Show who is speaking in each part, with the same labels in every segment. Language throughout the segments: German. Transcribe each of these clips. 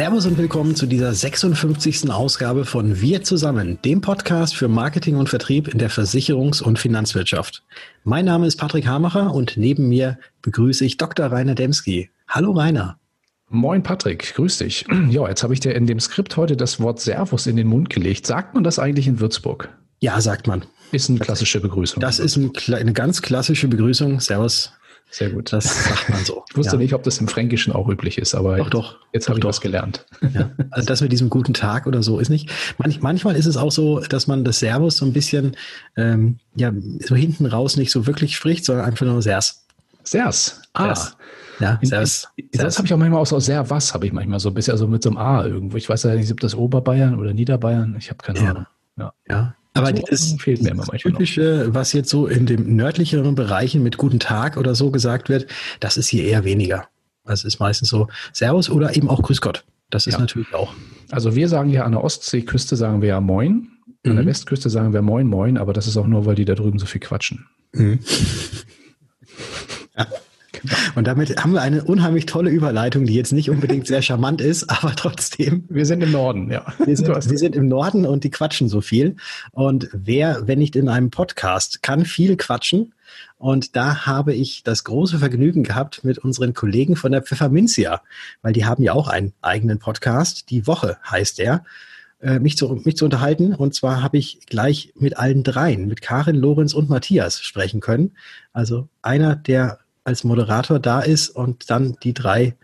Speaker 1: Servus und willkommen zu dieser 56. Ausgabe von Wir zusammen, dem Podcast für Marketing und Vertrieb in der Versicherungs- und Finanzwirtschaft. Mein Name ist Patrick Hamacher und neben mir begrüße ich Dr. Rainer Demski. Hallo Rainer.
Speaker 2: Moin Patrick, grüß dich. Ja, jetzt habe ich dir in dem Skript heute das Wort Servus in den Mund gelegt. Sagt man das eigentlich in Würzburg?
Speaker 1: Ja, sagt man.
Speaker 2: Ist eine klassische Begrüßung.
Speaker 1: Das ist ein, eine ganz klassische Begrüßung. Servus.
Speaker 2: Sehr gut.
Speaker 1: Das sagt man so.
Speaker 2: Ich wusste ja. nicht, ob das im Fränkischen auch üblich ist, aber
Speaker 1: doch, doch.
Speaker 2: jetzt habe ich was gelernt.
Speaker 1: Ja. Also das mit diesem guten Tag oder so ist nicht. Manch, manchmal ist es auch so, dass man das Servus so ein bisschen ähm, ja so hinten raus nicht so wirklich spricht, sondern einfach nur Sers.
Speaker 2: Sers.
Speaker 1: Ah. Sers. Ja,
Speaker 2: Servus. Das habe ich auch manchmal auch so sehr was, habe ich manchmal so ein bisschen so mit so einem A irgendwo. Ich weiß ja nicht, ob das Oberbayern oder Niederbayern, ich habe keine
Speaker 1: ja.
Speaker 2: Ahnung.
Speaker 1: Ja. ja. Aber das fehlt mir immer manchmal. Typische, noch. was jetzt so in dem nördlicheren Bereichen mit Guten Tag oder so gesagt wird, das ist hier eher weniger. Also ist meistens so Servus oder eben auch Grüß Gott. Das ist ja. natürlich auch.
Speaker 2: Also wir sagen ja an der Ostseeküste sagen wir ja Moin. An mhm. der Westküste sagen wir Moin Moin, aber das ist auch nur, weil die da drüben so viel quatschen. Mhm.
Speaker 1: ja. Und damit haben wir eine unheimlich tolle Überleitung, die jetzt nicht unbedingt sehr charmant ist, aber trotzdem.
Speaker 2: Wir sind im Norden, ja.
Speaker 1: Wir sind, wir sind im Norden und die quatschen so viel. Und wer, wenn nicht in einem Podcast, kann viel quatschen. Und da habe ich das große Vergnügen gehabt mit unseren Kollegen von der Pfefferminzia, weil die haben ja auch einen eigenen Podcast. Die Woche heißt der äh, mich zu, mich zu unterhalten. Und zwar habe ich gleich mit allen dreien, mit Karin, Lorenz und Matthias sprechen können. Also einer der als Moderator da ist und dann die drei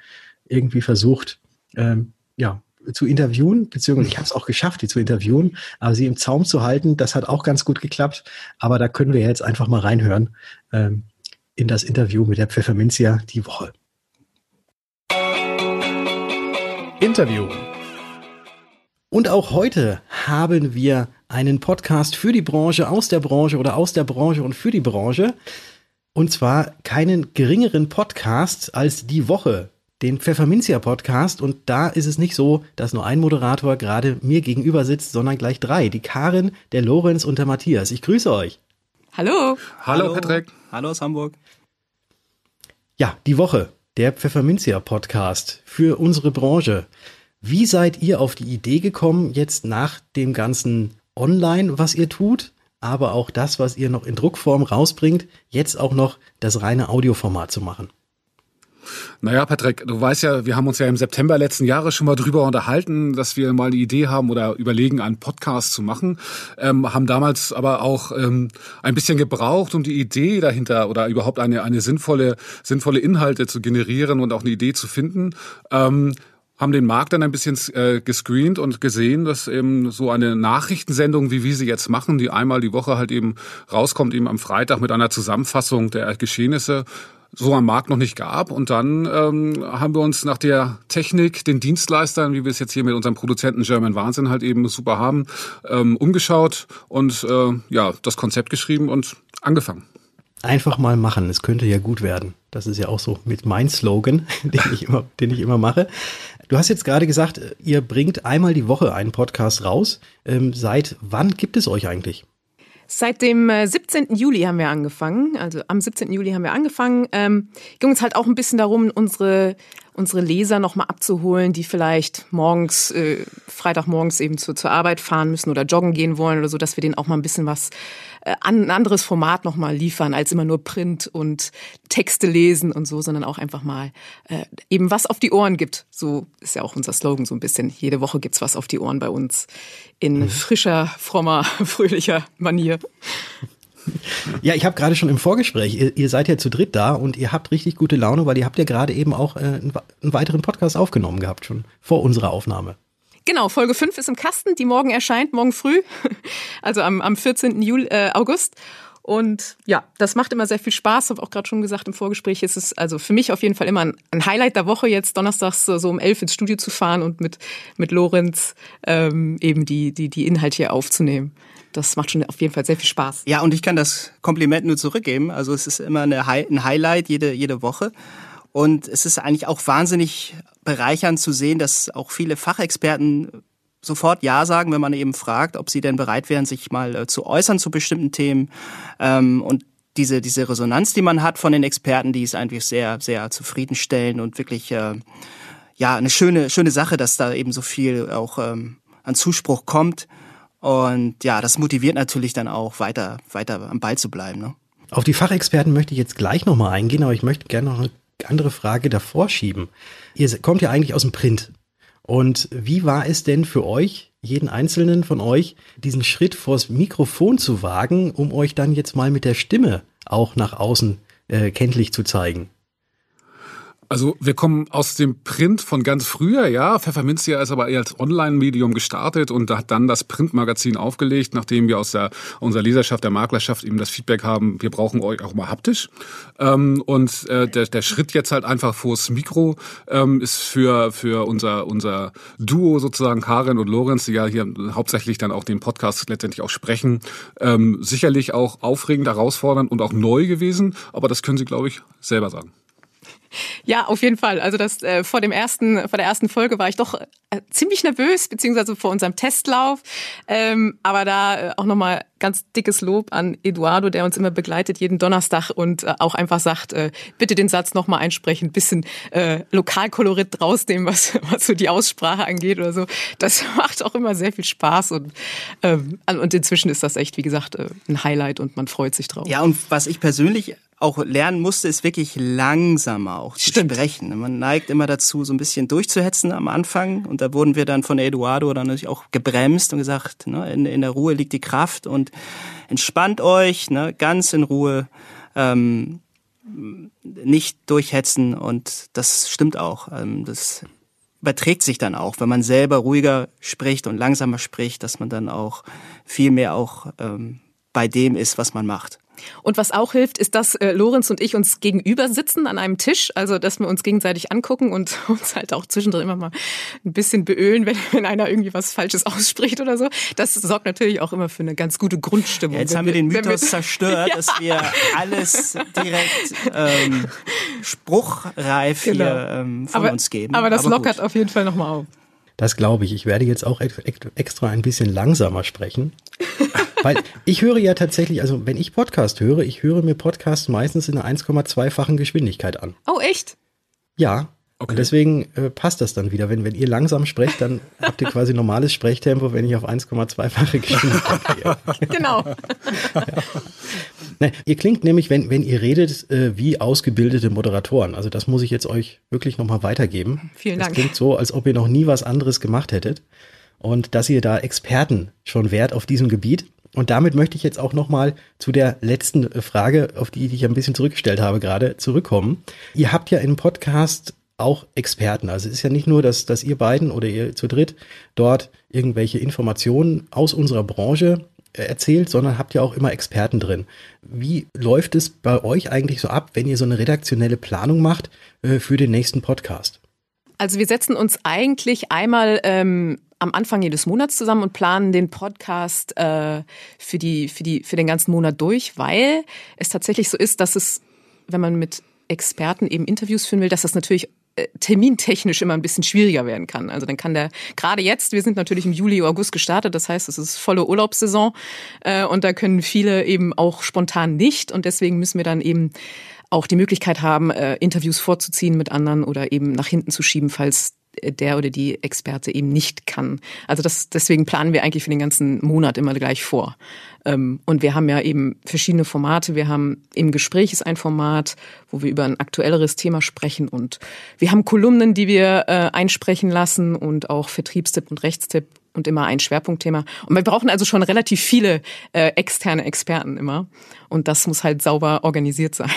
Speaker 1: irgendwie versucht, ähm, ja, zu interviewen, beziehungsweise ich habe es auch geschafft, die zu interviewen, aber sie im Zaum zu halten, das hat auch ganz gut geklappt. Aber da können wir jetzt einfach mal reinhören ähm, in das Interview mit der Pfefferminzia die Woche. Interview. Und auch heute haben wir einen Podcast für die Branche, aus der Branche oder aus der Branche und für die Branche. Und zwar keinen geringeren Podcast als die Woche, den Pfefferminzia Podcast. Und da ist es nicht so, dass nur ein Moderator gerade mir gegenüber sitzt, sondern gleich drei. Die Karin, der Lorenz und der Matthias. Ich grüße euch.
Speaker 3: Hallo.
Speaker 2: Hallo, Hallo Patrick.
Speaker 3: Hallo aus Hamburg.
Speaker 1: Ja, die Woche, der Pfefferminzia Podcast für unsere Branche. Wie seid ihr auf die Idee gekommen, jetzt nach dem ganzen Online, was ihr tut, aber auch das, was ihr noch in Druckform rausbringt, jetzt auch noch das reine Audioformat zu machen.
Speaker 4: Naja, Patrick, du weißt ja, wir haben uns ja im September letzten Jahres schon mal drüber unterhalten, dass wir mal die Idee haben oder überlegen, einen Podcast zu machen. Ähm, haben damals aber auch ähm, ein bisschen gebraucht, um die Idee dahinter oder überhaupt eine, eine sinnvolle, sinnvolle Inhalte zu generieren und auch eine Idee zu finden. Ähm, haben den Markt dann ein bisschen äh, gescreent und gesehen, dass eben so eine Nachrichtensendung, wie wir sie jetzt machen, die einmal die Woche halt eben rauskommt, eben am Freitag mit einer Zusammenfassung der Geschehnisse, so am Markt noch nicht gab. Und dann ähm, haben wir uns nach der Technik, den Dienstleistern, wie wir es jetzt hier mit unserem Produzenten German Wahnsinn halt eben super haben, ähm, umgeschaut und äh, ja, das Konzept geschrieben und angefangen.
Speaker 1: Einfach mal machen, es könnte ja gut werden. Das ist ja auch so mit mein Slogan, den ich immer, den ich immer mache. Du hast jetzt gerade gesagt, ihr bringt einmal die Woche einen Podcast raus. Ähm, seit wann gibt es euch eigentlich?
Speaker 3: Seit dem 17. Äh, Juli haben wir angefangen. Also am 17. Juli haben wir angefangen. Ähm, ging uns halt auch ein bisschen darum, unsere unsere Leser nochmal abzuholen, die vielleicht morgens, äh, Freitagmorgens eben zu, zur Arbeit fahren müssen oder joggen gehen wollen oder so, dass wir denen auch mal ein bisschen was, ein anderes Format nochmal liefern, als immer nur Print und Texte lesen und so, sondern auch einfach mal äh, eben was auf die Ohren gibt. So ist ja auch unser Slogan so ein bisschen. Jede Woche gibt's was auf die Ohren bei uns in mhm. frischer, frommer, fröhlicher Manier.
Speaker 1: Ja, ich habe gerade schon im Vorgespräch, ihr, ihr, seid ja zu dritt da und ihr habt richtig gute Laune, weil ihr habt ja gerade eben auch äh, einen, einen weiteren Podcast aufgenommen gehabt, schon vor unserer Aufnahme.
Speaker 3: Genau, Folge 5 ist im Kasten, die morgen erscheint, morgen früh, also am, am 14. Juli, äh, August. Und ja, das macht immer sehr viel Spaß. Habe auch gerade schon gesagt im Vorgespräch, ist es also für mich auf jeden Fall immer ein, ein Highlight der Woche, jetzt donnerstags so, um elf ins Studio zu fahren und mit, mit Lorenz ähm, eben die, die, die Inhalte hier aufzunehmen das macht schon auf jeden Fall sehr viel Spaß.
Speaker 5: Ja, und ich kann das Kompliment nur zurückgeben. Also es ist immer eine, ein Highlight jede, jede Woche. Und es ist eigentlich auch wahnsinnig bereichernd zu sehen, dass auch viele Fachexperten sofort Ja sagen, wenn man eben fragt, ob sie denn bereit wären, sich mal äh, zu äußern zu bestimmten Themen. Ähm, und diese, diese Resonanz, die man hat von den Experten, die ist eigentlich sehr, sehr zufriedenstellend und wirklich äh, ja, eine schöne, schöne Sache, dass da eben so viel auch ähm, an Zuspruch kommt. Und ja, das motiviert natürlich dann auch weiter, weiter am Ball zu bleiben. Ne?
Speaker 1: Auf die Fachexperten möchte ich jetzt gleich nochmal eingehen, aber ich möchte gerne noch eine andere Frage davor schieben. Ihr kommt ja eigentlich aus dem Print. Und wie war es denn für euch, jeden einzelnen von euch, diesen Schritt vors Mikrofon zu wagen, um euch dann jetzt mal mit der Stimme auch nach außen äh, kenntlich zu zeigen?
Speaker 4: Also wir kommen aus dem Print von ganz früher, ja. Pfefferminzia ist aber eher als Online-Medium gestartet und hat dann das Printmagazin aufgelegt, nachdem wir aus der, unserer Leserschaft, der Maklerschaft eben das Feedback haben, wir brauchen euch auch mal haptisch. Ähm, und äh, der, der Schritt jetzt halt einfach vors Mikro ähm, ist für, für unser, unser Duo sozusagen, Karin und Lorenz, die ja hier hauptsächlich dann auch den Podcast letztendlich auch sprechen, ähm, sicherlich auch aufregend, herausfordernd und auch neu gewesen. Aber das können Sie, glaube ich, selber sagen.
Speaker 3: Ja, auf jeden Fall. Also das äh, vor dem ersten, vor der ersten Folge war ich doch äh, ziemlich nervös, beziehungsweise vor unserem Testlauf. Ähm, aber da äh, auch nochmal ganz dickes Lob an Eduardo, der uns immer begleitet jeden Donnerstag und äh, auch einfach sagt, äh, bitte den Satz nochmal einsprechen, bisschen äh, Lokalkolorit rausnehmen, was, was so die Aussprache angeht oder so. Das macht auch immer sehr viel Spaß und, ähm, und inzwischen ist das echt, wie gesagt, äh, ein Highlight und man freut sich drauf.
Speaker 5: Ja, und was ich persönlich auch lernen musste, ist wirklich langsamer auch zu Stimmt. sprechen. Man neigt immer dazu, so ein bisschen durchzuhetzen am Anfang. Und da wurden wir dann von Eduardo dann natürlich auch gebremst und gesagt, ne, in, in der Ruhe liegt die Kraft und entspannt euch, ne, ganz in Ruhe, ähm, nicht durchhetzen. Und das stimmt auch. Ähm, das überträgt sich dann auch, wenn man selber ruhiger spricht und langsamer spricht, dass man dann auch viel mehr auch ähm, bei dem ist, was man macht.
Speaker 3: Und was auch hilft, ist, dass äh, Lorenz und ich uns gegenüber sitzen an einem Tisch, also dass wir uns gegenseitig angucken und uns halt auch zwischendrin immer mal ein bisschen beölen, wenn, wenn einer irgendwie was Falsches ausspricht oder so. Das sorgt natürlich auch immer für eine ganz gute Grundstimmung. Ja,
Speaker 5: jetzt haben wir den Mythos wir, zerstört, ja. dass wir alles direkt ähm, spruchreif genau. hier ähm, von
Speaker 3: aber,
Speaker 5: uns geben.
Speaker 3: Aber das aber lockert gut. auf jeden Fall nochmal auf.
Speaker 1: Das glaube ich. Ich werde jetzt auch extra ein bisschen langsamer sprechen. Weil ich höre ja tatsächlich, also wenn ich Podcast höre, ich höre mir Podcasts meistens in einer 1,2-fachen Geschwindigkeit an.
Speaker 3: Oh, echt?
Speaker 1: Ja. Okay. Und deswegen äh, passt das dann wieder. Wenn, wenn ihr langsam sprecht, dann habt ihr quasi normales Sprechtempo, wenn ich auf 1,2-fache Geschwindigkeit gehe.
Speaker 3: genau.
Speaker 1: ja. Nee, ihr klingt nämlich, wenn, wenn ihr redet, äh, wie ausgebildete Moderatoren. Also das muss ich jetzt euch wirklich nochmal weitergeben.
Speaker 3: Vielen Dank.
Speaker 1: Das klingt so, als ob ihr noch nie was anderes gemacht hättet. Und dass ihr da Experten schon wärt auf diesem Gebiet. Und damit möchte ich jetzt auch nochmal zu der letzten Frage, auf die ich ein bisschen zurückgestellt habe gerade, zurückkommen. Ihr habt ja im Podcast auch Experten. Also es ist ja nicht nur, dass, dass ihr beiden oder ihr zu dritt dort irgendwelche Informationen aus unserer Branche erzählt, sondern habt ja auch immer Experten drin. Wie läuft es bei euch eigentlich so ab, wenn ihr so eine redaktionelle Planung macht äh, für den nächsten Podcast?
Speaker 3: Also wir setzen uns eigentlich einmal ähm, am Anfang jedes Monats zusammen und planen den Podcast äh, für, die, für, die, für den ganzen Monat durch, weil es tatsächlich so ist, dass es, wenn man mit Experten eben Interviews führen will, dass das natürlich äh, termintechnisch immer ein bisschen schwieriger werden kann. Also dann kann der, gerade jetzt, wir sind natürlich im Juli, August gestartet, das heißt, es ist volle Urlaubssaison äh, und da können viele eben auch spontan nicht und deswegen müssen wir dann eben auch die Möglichkeit haben, äh, Interviews vorzuziehen mit anderen oder eben nach hinten zu schieben, falls der oder die Experte eben nicht kann. Also das, deswegen planen wir eigentlich für den ganzen Monat immer gleich vor. Ähm, und wir haben ja eben verschiedene Formate. Wir haben im Gespräch ist ein Format, wo wir über ein aktuelleres Thema sprechen und wir haben Kolumnen, die wir äh, einsprechen lassen und auch Vertriebstipp und Rechtstipp und immer ein Schwerpunktthema. Und wir brauchen also schon relativ viele äh, externe Experten immer. Und das muss halt sauber organisiert sein,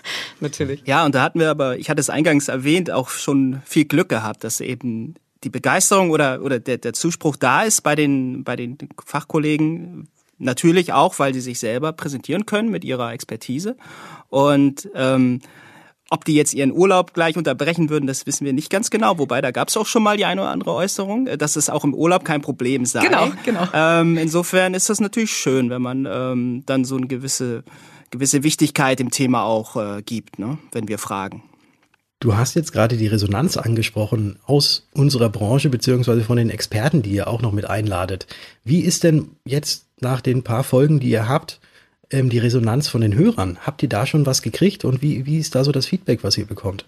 Speaker 3: natürlich.
Speaker 5: Ja, und da hatten wir aber, ich hatte es eingangs erwähnt, auch schon viel Glück gehabt, dass eben die Begeisterung oder, oder der, der Zuspruch da ist bei den, bei den Fachkollegen. Natürlich auch, weil sie sich selber präsentieren können mit ihrer Expertise. Und ähm, ob die jetzt ihren Urlaub gleich unterbrechen würden, das wissen wir nicht ganz genau. Wobei, da gab es auch schon mal die eine oder andere Äußerung, äh, dass es auch im Urlaub kein Problem sei.
Speaker 3: Genau, genau.
Speaker 5: Ähm, insofern ist das natürlich schön, wenn man ähm, dann so eine gewisse, gewisse Wichtigkeit im Thema auch äh, gibt, ne? wenn wir fragen.
Speaker 1: Du hast jetzt gerade die Resonanz angesprochen aus unserer Branche beziehungsweise von den Experten, die ihr auch noch mit einladet. Wie ist denn jetzt nach den paar Folgen, die ihr habt, ähm, die Resonanz von den Hörern? Habt ihr da schon was gekriegt und wie, wie ist da so das Feedback, was ihr bekommt?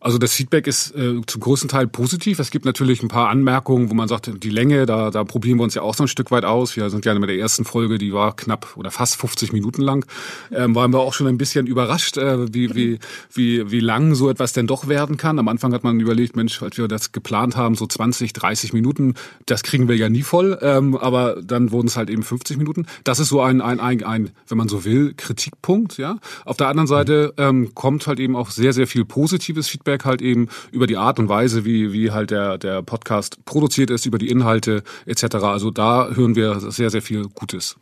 Speaker 4: Also das Feedback ist äh, zum größten Teil positiv. Es gibt natürlich ein paar Anmerkungen, wo man sagt, die Länge, da, da probieren wir uns ja auch so ein Stück weit aus. Wir sind ja mit der ersten Folge, die war knapp oder fast 50 Minuten lang, ähm, waren wir auch schon ein bisschen überrascht, äh, wie, wie, wie, wie lang so etwas denn doch werden kann. Am Anfang hat man überlegt, Mensch, als wir das geplant haben, so 20, 30 Minuten, das kriegen wir ja nie voll, ähm, aber dann wurden es halt eben 50 Minuten. Das ist so ein, ein, ein, ein, wenn man so will, Kritikpunkt. Ja. Auf der anderen Seite ähm, kommt halt eben auch sehr, sehr viel positives Feedback halt eben über die Art und Weise, wie, wie halt der, der Podcast produziert ist, über die Inhalte etc. Also da hören wir sehr, sehr viel Gutes.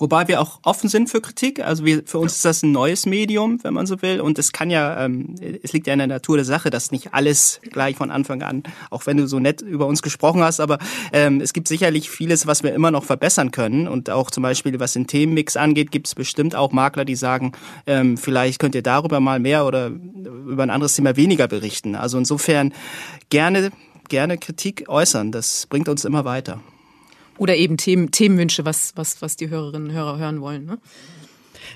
Speaker 5: Wobei wir auch offen sind für Kritik. Also wir, für uns ist das ein neues Medium, wenn man so will. Und es kann ja, ähm, es liegt ja in der Natur der Sache, dass nicht alles gleich von Anfang an, auch wenn du so nett über uns gesprochen hast, aber ähm, es gibt sicherlich vieles, was wir immer noch verbessern können. Und auch zum Beispiel, was den Themenmix angeht, gibt es bestimmt auch Makler, die sagen, ähm, vielleicht könnt ihr darüber mal mehr oder über ein anderes Thema weniger berichten. Also insofern gerne, gerne Kritik äußern. Das bringt uns immer weiter.
Speaker 3: Oder eben Themen, Themenwünsche, was, was, was die Hörerinnen und Hörer hören wollen. Ne?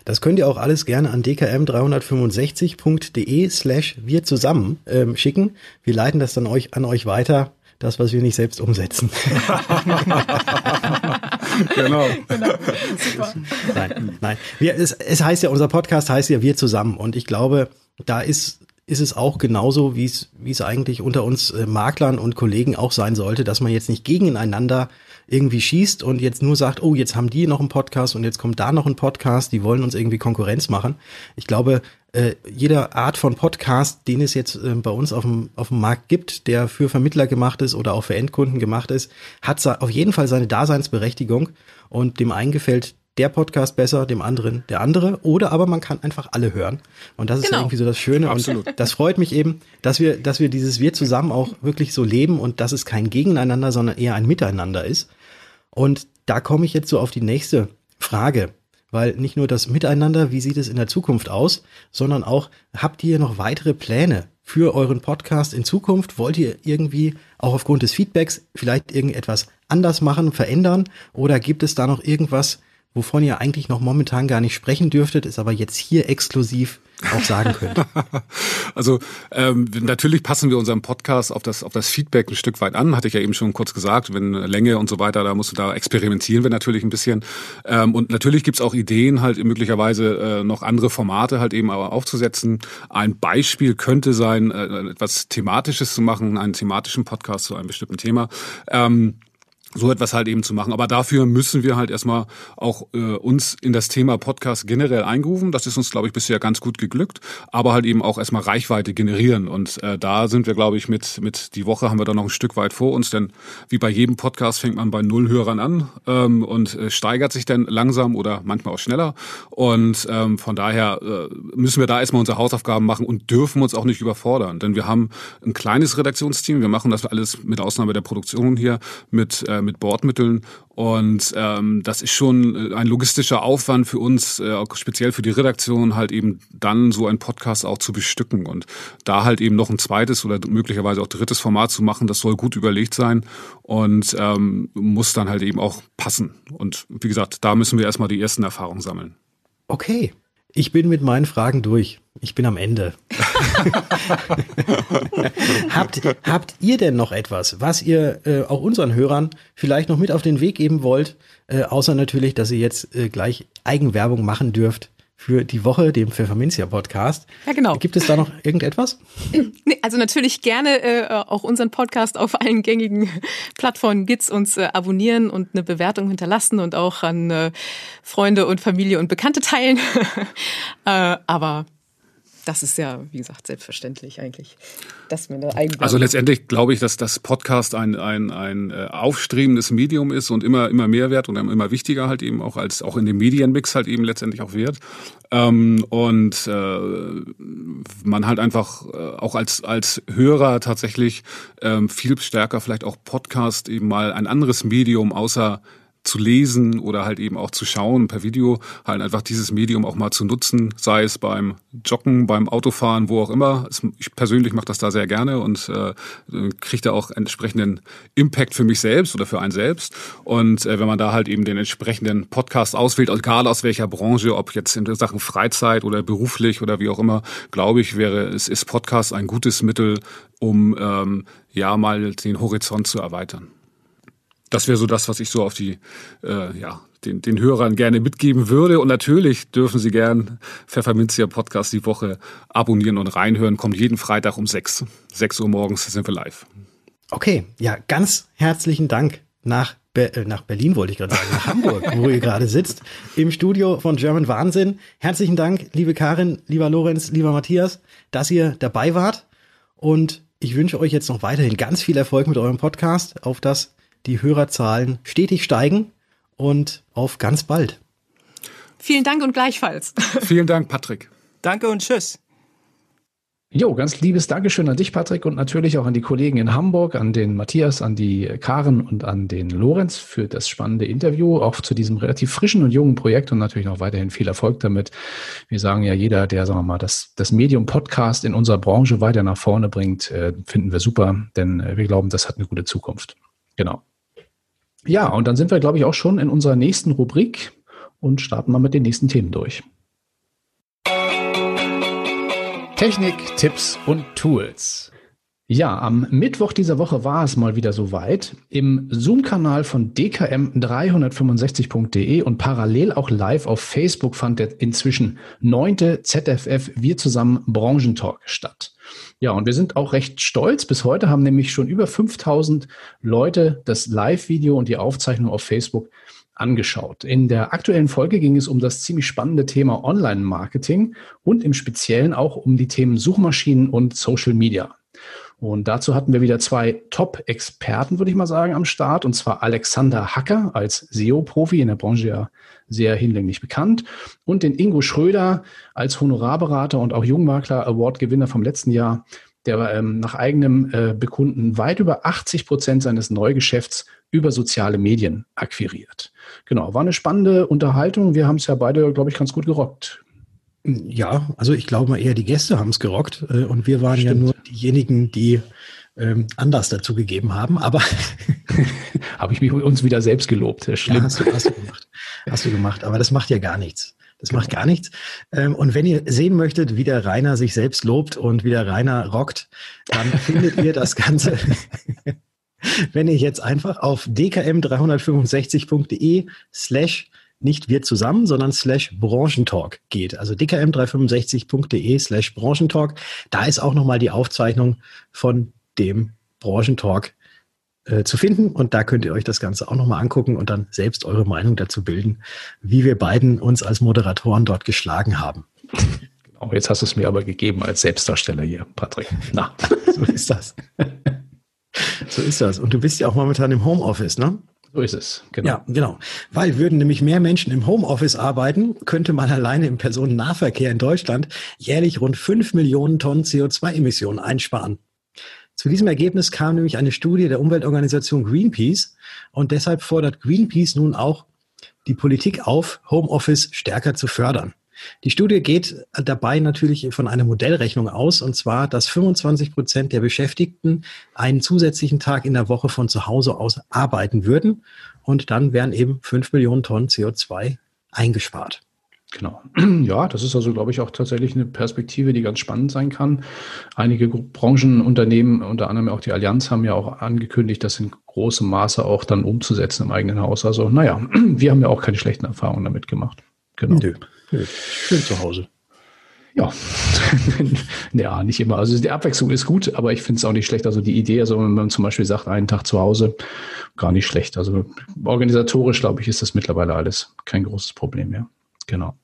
Speaker 1: Das könnt ihr auch alles gerne an dkm365.de slash wir zusammen ähm, schicken. Wir leiten das dann euch an euch weiter, das, was wir nicht selbst umsetzen.
Speaker 4: genau.
Speaker 1: genau. Super. Nein, nein. Wir, es, es heißt ja, unser Podcast heißt ja wir zusammen. Und ich glaube, da ist ist es auch genauso, wie es, wie es eigentlich unter uns äh, Maklern und Kollegen auch sein sollte, dass man jetzt nicht gegeneinander irgendwie schießt und jetzt nur sagt, oh, jetzt haben die noch einen Podcast und jetzt kommt da noch ein Podcast, die wollen uns irgendwie Konkurrenz machen. Ich glaube, äh, jeder Art von Podcast, den es jetzt äh, bei uns auf dem, auf dem Markt gibt, der für Vermittler gemacht ist oder auch für Endkunden gemacht ist, hat auf jeden Fall seine Daseinsberechtigung und dem einen gefällt der Podcast besser, dem anderen der andere. Oder aber man kann einfach alle hören. Und das ist genau. irgendwie so das Schöne. Absolut. Und das freut mich eben, dass wir, dass wir dieses Wir zusammen auch wirklich so leben und dass es kein Gegeneinander, sondern eher ein Miteinander ist. Und da komme ich jetzt so auf die nächste Frage. Weil nicht nur das Miteinander, wie sieht es in der Zukunft aus, sondern auch, habt ihr noch weitere Pläne für euren Podcast in Zukunft? Wollt ihr irgendwie auch aufgrund des Feedbacks vielleicht irgendetwas anders machen, verändern? Oder gibt es da noch irgendwas, wovon ihr eigentlich noch momentan gar nicht sprechen dürftet, ist aber jetzt hier exklusiv auch sagen könnt.
Speaker 4: also ähm, natürlich passen wir unseren Podcast auf das auf das Feedback ein Stück weit an, hatte ich ja eben schon kurz gesagt, wenn Länge und so weiter, da musst du da experimentieren wir natürlich ein bisschen ähm, und natürlich gibt's auch Ideen halt möglicherweise äh, noch andere Formate halt eben aber aufzusetzen. Ein Beispiel könnte sein, äh, etwas thematisches zu machen, einen thematischen Podcast zu einem bestimmten Thema. Ähm, so etwas halt eben zu machen. Aber dafür müssen wir halt erstmal auch äh, uns in das Thema Podcast generell eingrooven. Das ist uns, glaube ich, bisher ganz gut geglückt. Aber halt eben auch erstmal Reichweite generieren. Und äh, da sind wir, glaube ich, mit, mit die Woche haben wir da noch ein Stück weit vor uns. Denn wie bei jedem Podcast fängt man bei null Hörern an ähm, und äh, steigert sich dann langsam oder manchmal auch schneller. Und ähm, von daher äh, müssen wir da erstmal unsere Hausaufgaben machen und dürfen uns auch nicht überfordern. Denn wir haben ein kleines Redaktionsteam. Wir machen das alles mit Ausnahme der Produktion hier mit äh, mit Bordmitteln. Und ähm, das ist schon äh, ein logistischer Aufwand für uns, äh, speziell für die Redaktion, halt eben dann so ein Podcast auch zu bestücken. Und da halt eben noch ein zweites oder möglicherweise auch drittes Format zu machen, das soll gut überlegt sein und ähm, muss dann halt eben auch passen. Und wie gesagt, da müssen wir erstmal die ersten Erfahrungen sammeln.
Speaker 1: Okay, ich bin mit meinen Fragen durch. Ich bin am Ende. habt, habt ihr denn noch etwas, was ihr äh, auch unseren Hörern vielleicht noch mit auf den Weg geben wollt, äh, außer natürlich, dass ihr jetzt äh, gleich Eigenwerbung machen dürft für die Woche, dem Pfefferminzia Podcast.
Speaker 3: Ja, genau.
Speaker 1: Gibt es da noch irgendetwas?
Speaker 3: Nee, also natürlich gerne äh, auch unseren Podcast auf allen gängigen Plattformen gibt's uns äh, abonnieren und eine Bewertung hinterlassen und auch an äh, Freunde und Familie und Bekannte teilen. äh, aber das ist ja, wie gesagt, selbstverständlich eigentlich, dass eine eigene.
Speaker 4: Also letztendlich glaube ich, dass das Podcast ein, ein, ein äh, aufstrebendes Medium ist und immer, immer mehr wert und immer wichtiger halt eben auch als auch in dem Medienmix halt eben letztendlich auch wird. Ähm, und äh, man halt einfach äh, auch als, als Hörer tatsächlich ähm, viel stärker vielleicht auch Podcast eben mal ein anderes Medium außer zu lesen oder halt eben auch zu schauen per Video, halt einfach dieses Medium auch mal zu nutzen, sei es beim Joggen, beim Autofahren, wo auch immer. Ich persönlich mache das da sehr gerne und äh, kriege da auch entsprechenden Impact für mich selbst oder für einen selbst. Und äh, wenn man da halt eben den entsprechenden Podcast auswählt, egal aus welcher Branche, ob jetzt in Sachen Freizeit oder beruflich oder wie auch immer, glaube ich, wäre es ist Podcast ein gutes Mittel, um ähm, ja mal den Horizont zu erweitern das wäre so das, was ich so auf die, äh, ja, den, den Hörern gerne mitgeben würde. Und natürlich dürfen Sie gern Pfefferminzia Podcast die Woche abonnieren und reinhören. Kommt jeden Freitag um sechs, sechs Uhr morgens sind wir live.
Speaker 1: Okay, ja, ganz herzlichen Dank nach, Be äh, nach Berlin, wollte ich gerade sagen, nach Hamburg, wo ihr gerade sitzt, im Studio von German Wahnsinn. Herzlichen Dank, liebe Karin, lieber Lorenz, lieber Matthias, dass ihr dabei wart. Und ich wünsche euch jetzt noch weiterhin ganz viel Erfolg mit eurem Podcast, auf das die Hörerzahlen stetig steigen und auf ganz bald.
Speaker 3: Vielen Dank und gleichfalls.
Speaker 4: Vielen Dank, Patrick.
Speaker 5: Danke und tschüss.
Speaker 2: Jo, ganz liebes Dankeschön an dich, Patrick, und natürlich auch an die Kollegen in Hamburg, an den Matthias, an die Karen und an den Lorenz für das spannende Interview, auch zu diesem relativ frischen und jungen Projekt und natürlich noch weiterhin viel Erfolg damit. Wir sagen ja, jeder, der, sagen wir mal, das, das Medium Podcast in unserer Branche weiter nach vorne bringt, äh, finden wir super, denn äh, wir glauben, das hat eine gute Zukunft. Genau. Ja, und dann sind wir, glaube ich, auch schon in unserer nächsten Rubrik und starten mal mit den nächsten Themen durch. Technik, Tipps und Tools. Ja, am Mittwoch dieser Woche war es mal wieder soweit. Im Zoom-Kanal von dkm365.de und parallel auch live auf Facebook fand der inzwischen neunte ZFF Wir zusammen Branchentalk statt. Ja, und wir sind auch recht stolz. Bis heute haben nämlich schon über 5000 Leute das Live-Video und die Aufzeichnung auf Facebook angeschaut. In der aktuellen Folge ging es um das ziemlich spannende Thema Online-Marketing und im Speziellen auch um die Themen Suchmaschinen und Social Media. Und dazu hatten wir wieder zwei Top-Experten, würde ich mal sagen, am Start. Und zwar Alexander Hacker als SEO-Profi in der Branche ja sehr hinlänglich bekannt. Und den Ingo Schröder als Honorarberater und auch Jungmakler Award-Gewinner vom letzten Jahr, der ähm, nach eigenem äh, Bekunden weit über 80 Prozent seines Neugeschäfts über soziale Medien akquiriert. Genau, war eine spannende Unterhaltung. Wir haben es ja beide, glaube ich, ganz gut gerockt.
Speaker 1: Ja, also ich glaube mal eher, die Gäste haben es gerockt äh, und wir waren Stimmt. ja nur diejenigen, die ähm, anders dazu gegeben haben, aber
Speaker 2: habe ich mich uns wieder selbst gelobt.
Speaker 1: Schlimm. Ja, hast, du, hast du gemacht. Hast du gemacht, aber das macht ja gar nichts. Das macht gar nichts. Ähm, und wenn ihr sehen möchtet, wie der Rainer sich selbst lobt und wie der Rainer rockt, dann findet ihr das Ganze, wenn ihr jetzt einfach auf dkm365.de slash nicht wir zusammen, sondern slash Branchentalk geht. Also dkm365.de slash Branchentalk. Da ist auch nochmal die Aufzeichnung von dem Branchentalk äh, zu finden. Und da könnt ihr euch das Ganze auch nochmal angucken und dann selbst eure Meinung dazu bilden, wie wir beiden uns als Moderatoren dort geschlagen haben.
Speaker 2: Genau, jetzt hast du es mir aber gegeben als Selbstdarsteller hier, Patrick.
Speaker 1: Na, so ist das. so ist das. Und du bist ja auch momentan im Homeoffice, ne?
Speaker 2: So ist es,
Speaker 1: genau. Ja, genau. Weil würden nämlich mehr Menschen im Homeoffice arbeiten, könnte man alleine im Personennahverkehr in Deutschland jährlich rund fünf Millionen Tonnen CO2-Emissionen einsparen. Zu diesem Ergebnis kam nämlich eine Studie der Umweltorganisation Greenpeace und deshalb fordert Greenpeace nun auch die Politik auf, Homeoffice stärker zu fördern. Die Studie geht dabei natürlich von einer Modellrechnung aus, und zwar, dass 25 Prozent der Beschäftigten einen zusätzlichen Tag in der Woche von zu Hause aus arbeiten würden. Und dann wären eben fünf Millionen Tonnen CO2 eingespart.
Speaker 2: Genau. Ja, das ist also, glaube ich, auch tatsächlich eine Perspektive, die ganz spannend sein kann. Einige Branchenunternehmen, unter anderem auch die Allianz, haben ja auch angekündigt, das in großem Maße auch dann umzusetzen im eigenen Haus. Also, naja, wir haben ja auch keine schlechten Erfahrungen damit gemacht.
Speaker 1: Genau. Nö. Schön zu Hause.
Speaker 2: Ja, ja, nicht immer. Also die Abwechslung ist gut, aber ich finde es auch nicht schlecht. Also die Idee, also wenn man zum Beispiel sagt, einen Tag zu Hause, gar nicht schlecht. Also organisatorisch, glaube ich, ist das mittlerweile alles kein großes Problem mehr. Genau.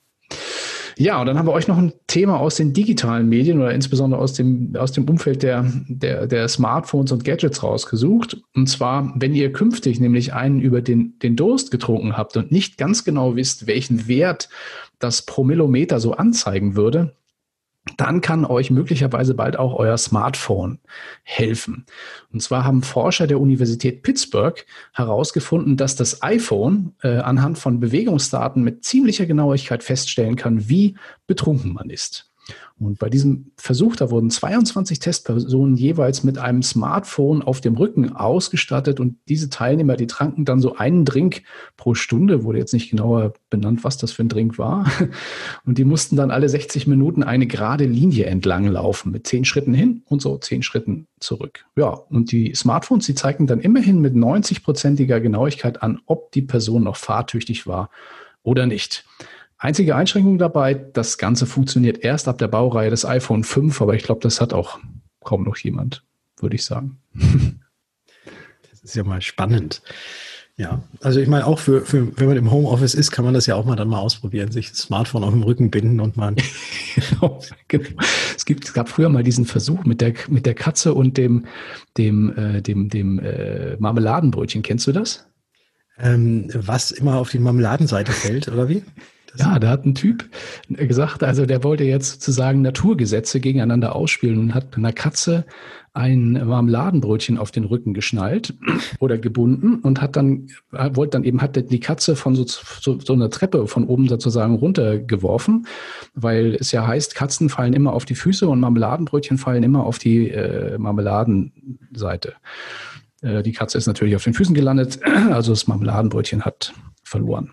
Speaker 2: Ja, und dann haben wir euch noch ein Thema aus den digitalen Medien oder insbesondere aus dem, aus dem Umfeld der, der, der Smartphones und Gadgets rausgesucht. Und zwar, wenn ihr künftig nämlich einen über den, den Durst getrunken habt und nicht ganz genau wisst, welchen Wert das Promillometer so anzeigen würde, dann kann euch möglicherweise bald auch euer Smartphone helfen. Und zwar haben Forscher der Universität Pittsburgh herausgefunden, dass das iPhone äh, anhand von Bewegungsdaten mit ziemlicher Genauigkeit feststellen kann, wie betrunken man ist. Und bei diesem Versuch, da wurden 22 Testpersonen jeweils mit einem Smartphone auf dem Rücken ausgestattet und diese Teilnehmer, die tranken dann so einen Drink pro Stunde, wurde jetzt nicht genauer benannt, was das für ein Drink war. Und die mussten dann alle 60 Minuten eine gerade Linie entlang laufen mit zehn Schritten hin und so zehn Schritten zurück. Ja, und die Smartphones, die zeigten dann immerhin mit 90-prozentiger Genauigkeit an, ob die Person noch fahrtüchtig war oder nicht. Einzige Einschränkung dabei, das Ganze funktioniert erst ab der Baureihe des iPhone 5, aber ich glaube, das hat auch kaum noch jemand, würde ich sagen.
Speaker 1: Das ist ja mal spannend. Ja, also ich meine auch für, für, wenn man im Homeoffice ist, kann man das ja auch mal dann mal ausprobieren, sich das Smartphone auf dem Rücken binden und man.
Speaker 2: genau, genau. Es gibt, es gab früher mal diesen Versuch mit der mit der Katze und dem dem äh, dem dem äh, Marmeladenbrötchen. Kennst du das?
Speaker 1: Ähm, was immer auf die Marmeladenseite fällt, oder wie?
Speaker 2: ja, da hat ein Typ gesagt, also der wollte jetzt sozusagen Naturgesetze gegeneinander ausspielen und hat einer Katze ein Marmeladenbrötchen auf den Rücken geschnallt oder gebunden und hat dann, wollte dann eben, hat die Katze von so, so, so einer Treppe von oben sozusagen runtergeworfen, weil es ja heißt, Katzen fallen immer auf die Füße und Marmeladenbrötchen fallen immer auf die äh, Marmeladenseite. Äh, die Katze ist natürlich auf den Füßen gelandet, also das Marmeladenbrötchen hat verloren.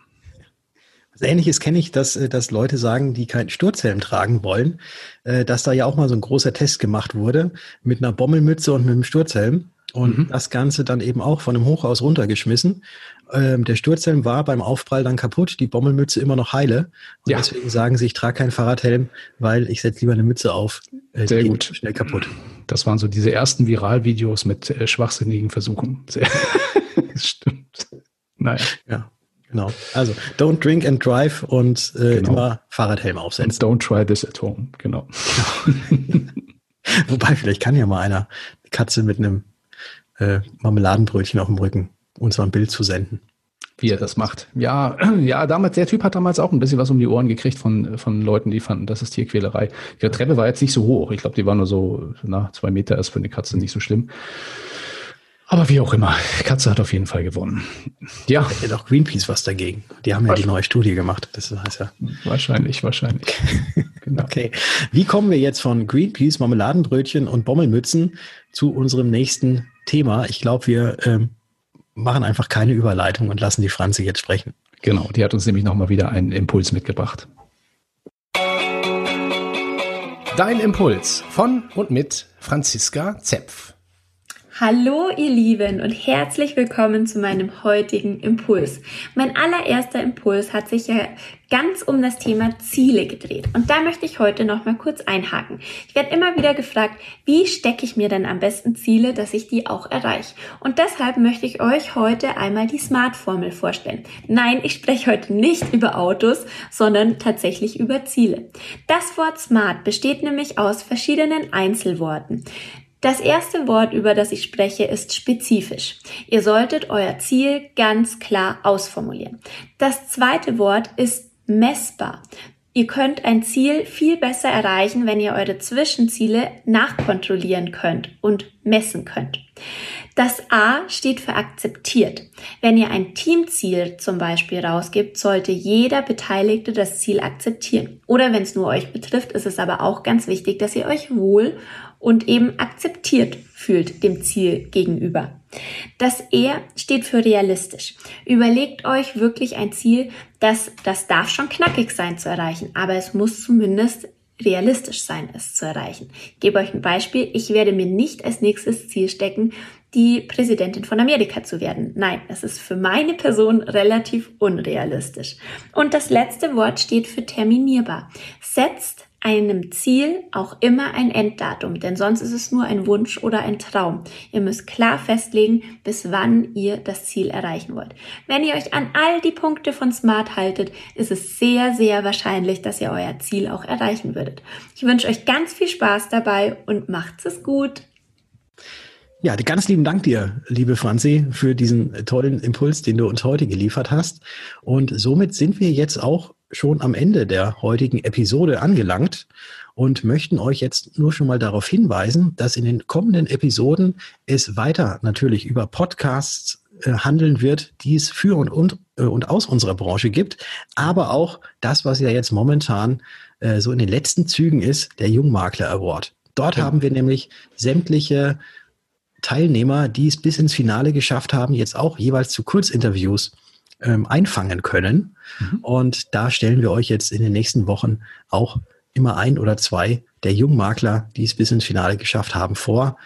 Speaker 1: Ähnliches kenne ich, dass, äh, dass Leute sagen, die keinen Sturzhelm tragen wollen, äh, dass da ja auch mal so ein großer Test gemacht wurde mit einer Bommelmütze und mit einem Sturzhelm. Und mhm. das Ganze dann eben auch von einem Hochhaus runtergeschmissen. Ähm, der Sturzhelm war beim Aufprall dann kaputt, die Bommelmütze immer noch heile. Und ja. deswegen sagen sie, ich trage keinen Fahrradhelm, weil ich setze lieber eine Mütze auf.
Speaker 2: Äh, Sehr gut. Schnell kaputt. Das waren so diese ersten Viralvideos mit äh, schwachsinnigen Versuchen. Sehr
Speaker 1: Stimmt. Naja. Ja. Genau. Also, don't drink and drive und äh, genau. immer Fahrradhelm aufsetzen.
Speaker 2: And don't try this at home. Genau.
Speaker 1: Wobei, vielleicht kann ja mal einer eine Katze mit einem äh, Marmeladenbrötchen auf dem Rücken uns mal ein Bild zu senden.
Speaker 2: Wie er das macht. Ja, ja, damals, der Typ hat damals auch ein bisschen was um die Ohren gekriegt von, von Leuten, die fanden, das ist Tierquälerei. Ihre Treppe war jetzt nicht so hoch. Ich glaube, die war nur so, na, zwei Meter ist für eine Katze nicht so schlimm. Aber wie auch immer, Katze hat auf jeden Fall gewonnen.
Speaker 1: Ja. Da hätte auch Greenpeace was dagegen. Die haben ja die neue Studie gemacht. Das heißt ja.
Speaker 2: Wahrscheinlich, wahrscheinlich.
Speaker 1: genau. Okay. Wie kommen wir jetzt von Greenpeace, Marmeladenbrötchen und Bommelmützen zu unserem nächsten Thema? Ich glaube, wir ähm, machen einfach keine Überleitung und lassen die Franzi jetzt sprechen.
Speaker 2: Genau, die hat uns nämlich nochmal wieder einen Impuls mitgebracht.
Speaker 6: Dein Impuls von und mit Franziska Zepf.
Speaker 7: Hallo ihr Lieben und herzlich willkommen zu meinem heutigen Impuls. Mein allererster Impuls hat sich ja ganz um das Thema Ziele gedreht und da möchte ich heute noch mal kurz einhaken. Ich werde immer wieder gefragt, wie stecke ich mir denn am besten Ziele, dass ich die auch erreiche? Und deshalb möchte ich euch heute einmal die Smart-Formel vorstellen. Nein, ich spreche heute nicht über Autos, sondern tatsächlich über Ziele. Das Wort Smart besteht nämlich aus verschiedenen Einzelworten. Das erste Wort, über das ich spreche, ist spezifisch. Ihr solltet euer Ziel ganz klar ausformulieren. Das zweite Wort ist messbar. Ihr könnt ein Ziel viel besser erreichen, wenn ihr eure Zwischenziele nachkontrollieren könnt und messen könnt. Das A steht für akzeptiert. Wenn ihr ein Teamziel zum Beispiel rausgibt, sollte jeder Beteiligte das Ziel akzeptieren. Oder wenn es nur euch betrifft, ist es aber auch ganz wichtig, dass ihr euch wohl und eben akzeptiert fühlt dem Ziel gegenüber. Das R steht für realistisch. Überlegt euch wirklich ein Ziel, das, das darf schon knackig sein zu erreichen, aber es muss zumindest realistisch sein, es zu erreichen. Ich gebe euch ein Beispiel. Ich werde mir nicht als nächstes Ziel stecken, die Präsidentin von Amerika zu werden. Nein, es ist für meine Person relativ unrealistisch. Und das letzte Wort steht für terminierbar. Setzt einem Ziel auch immer ein Enddatum, denn sonst ist es nur ein Wunsch oder ein Traum. Ihr müsst klar festlegen, bis wann ihr das Ziel erreichen wollt. Wenn ihr euch an all die Punkte von Smart haltet, ist es sehr, sehr wahrscheinlich, dass ihr euer Ziel auch erreichen würdet. Ich wünsche euch ganz viel Spaß dabei und macht's es gut.
Speaker 1: Ja, ganz lieben Dank dir, liebe Franzi, für diesen tollen Impuls, den du uns heute geliefert hast. Und somit sind wir jetzt auch schon am Ende der heutigen Episode angelangt. und möchten euch jetzt nur schon mal darauf hinweisen, dass in den kommenden Episoden es weiter natürlich über Podcasts äh, handeln wird, die es für und, und, äh, und aus unserer Branche gibt, aber auch das, was ja jetzt momentan äh, so in den letzten Zügen ist, der Jungmakler Award. Dort ja. haben wir nämlich sämtliche Teilnehmer, die es bis ins Finale geschafft haben, jetzt auch jeweils zu Kurzinterviews ähm, einfangen können. Mhm. Und da stellen wir euch jetzt in den nächsten Wochen auch immer ein oder zwei der Jungmakler, die es bis ins Finale geschafft haben, vor.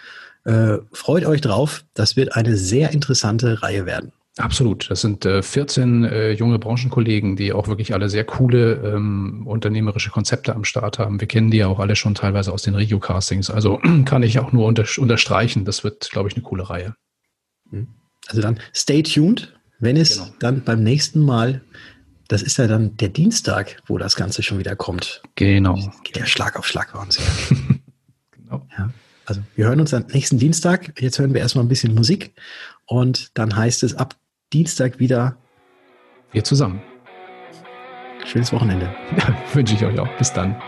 Speaker 1: Äh, freut euch drauf. Das wird eine sehr interessante Reihe werden.
Speaker 2: Absolut. Das sind äh, 14 äh, junge Branchenkollegen, die auch wirklich alle sehr coole ähm, unternehmerische Konzepte am Start haben. Wir kennen die ja auch alle schon teilweise aus den Regio-Castings. Also kann ich auch nur unter, unterstreichen. Das wird, glaube ich, eine coole Reihe.
Speaker 1: Mhm. Also dann stay tuned, wenn es genau. dann beim nächsten Mal, das ist ja dann der Dienstag, wo das Ganze schon wieder kommt.
Speaker 2: Genau.
Speaker 1: Geht ja Schlag auf Schlag bei uns. Genau. Ja. Also wir hören uns dann nächsten Dienstag. Jetzt hören wir erstmal ein bisschen Musik und dann heißt es ab Dienstag wieder.
Speaker 2: Wir zusammen.
Speaker 1: Schönes Wochenende.
Speaker 2: Wünsche ich euch auch. Bis dann.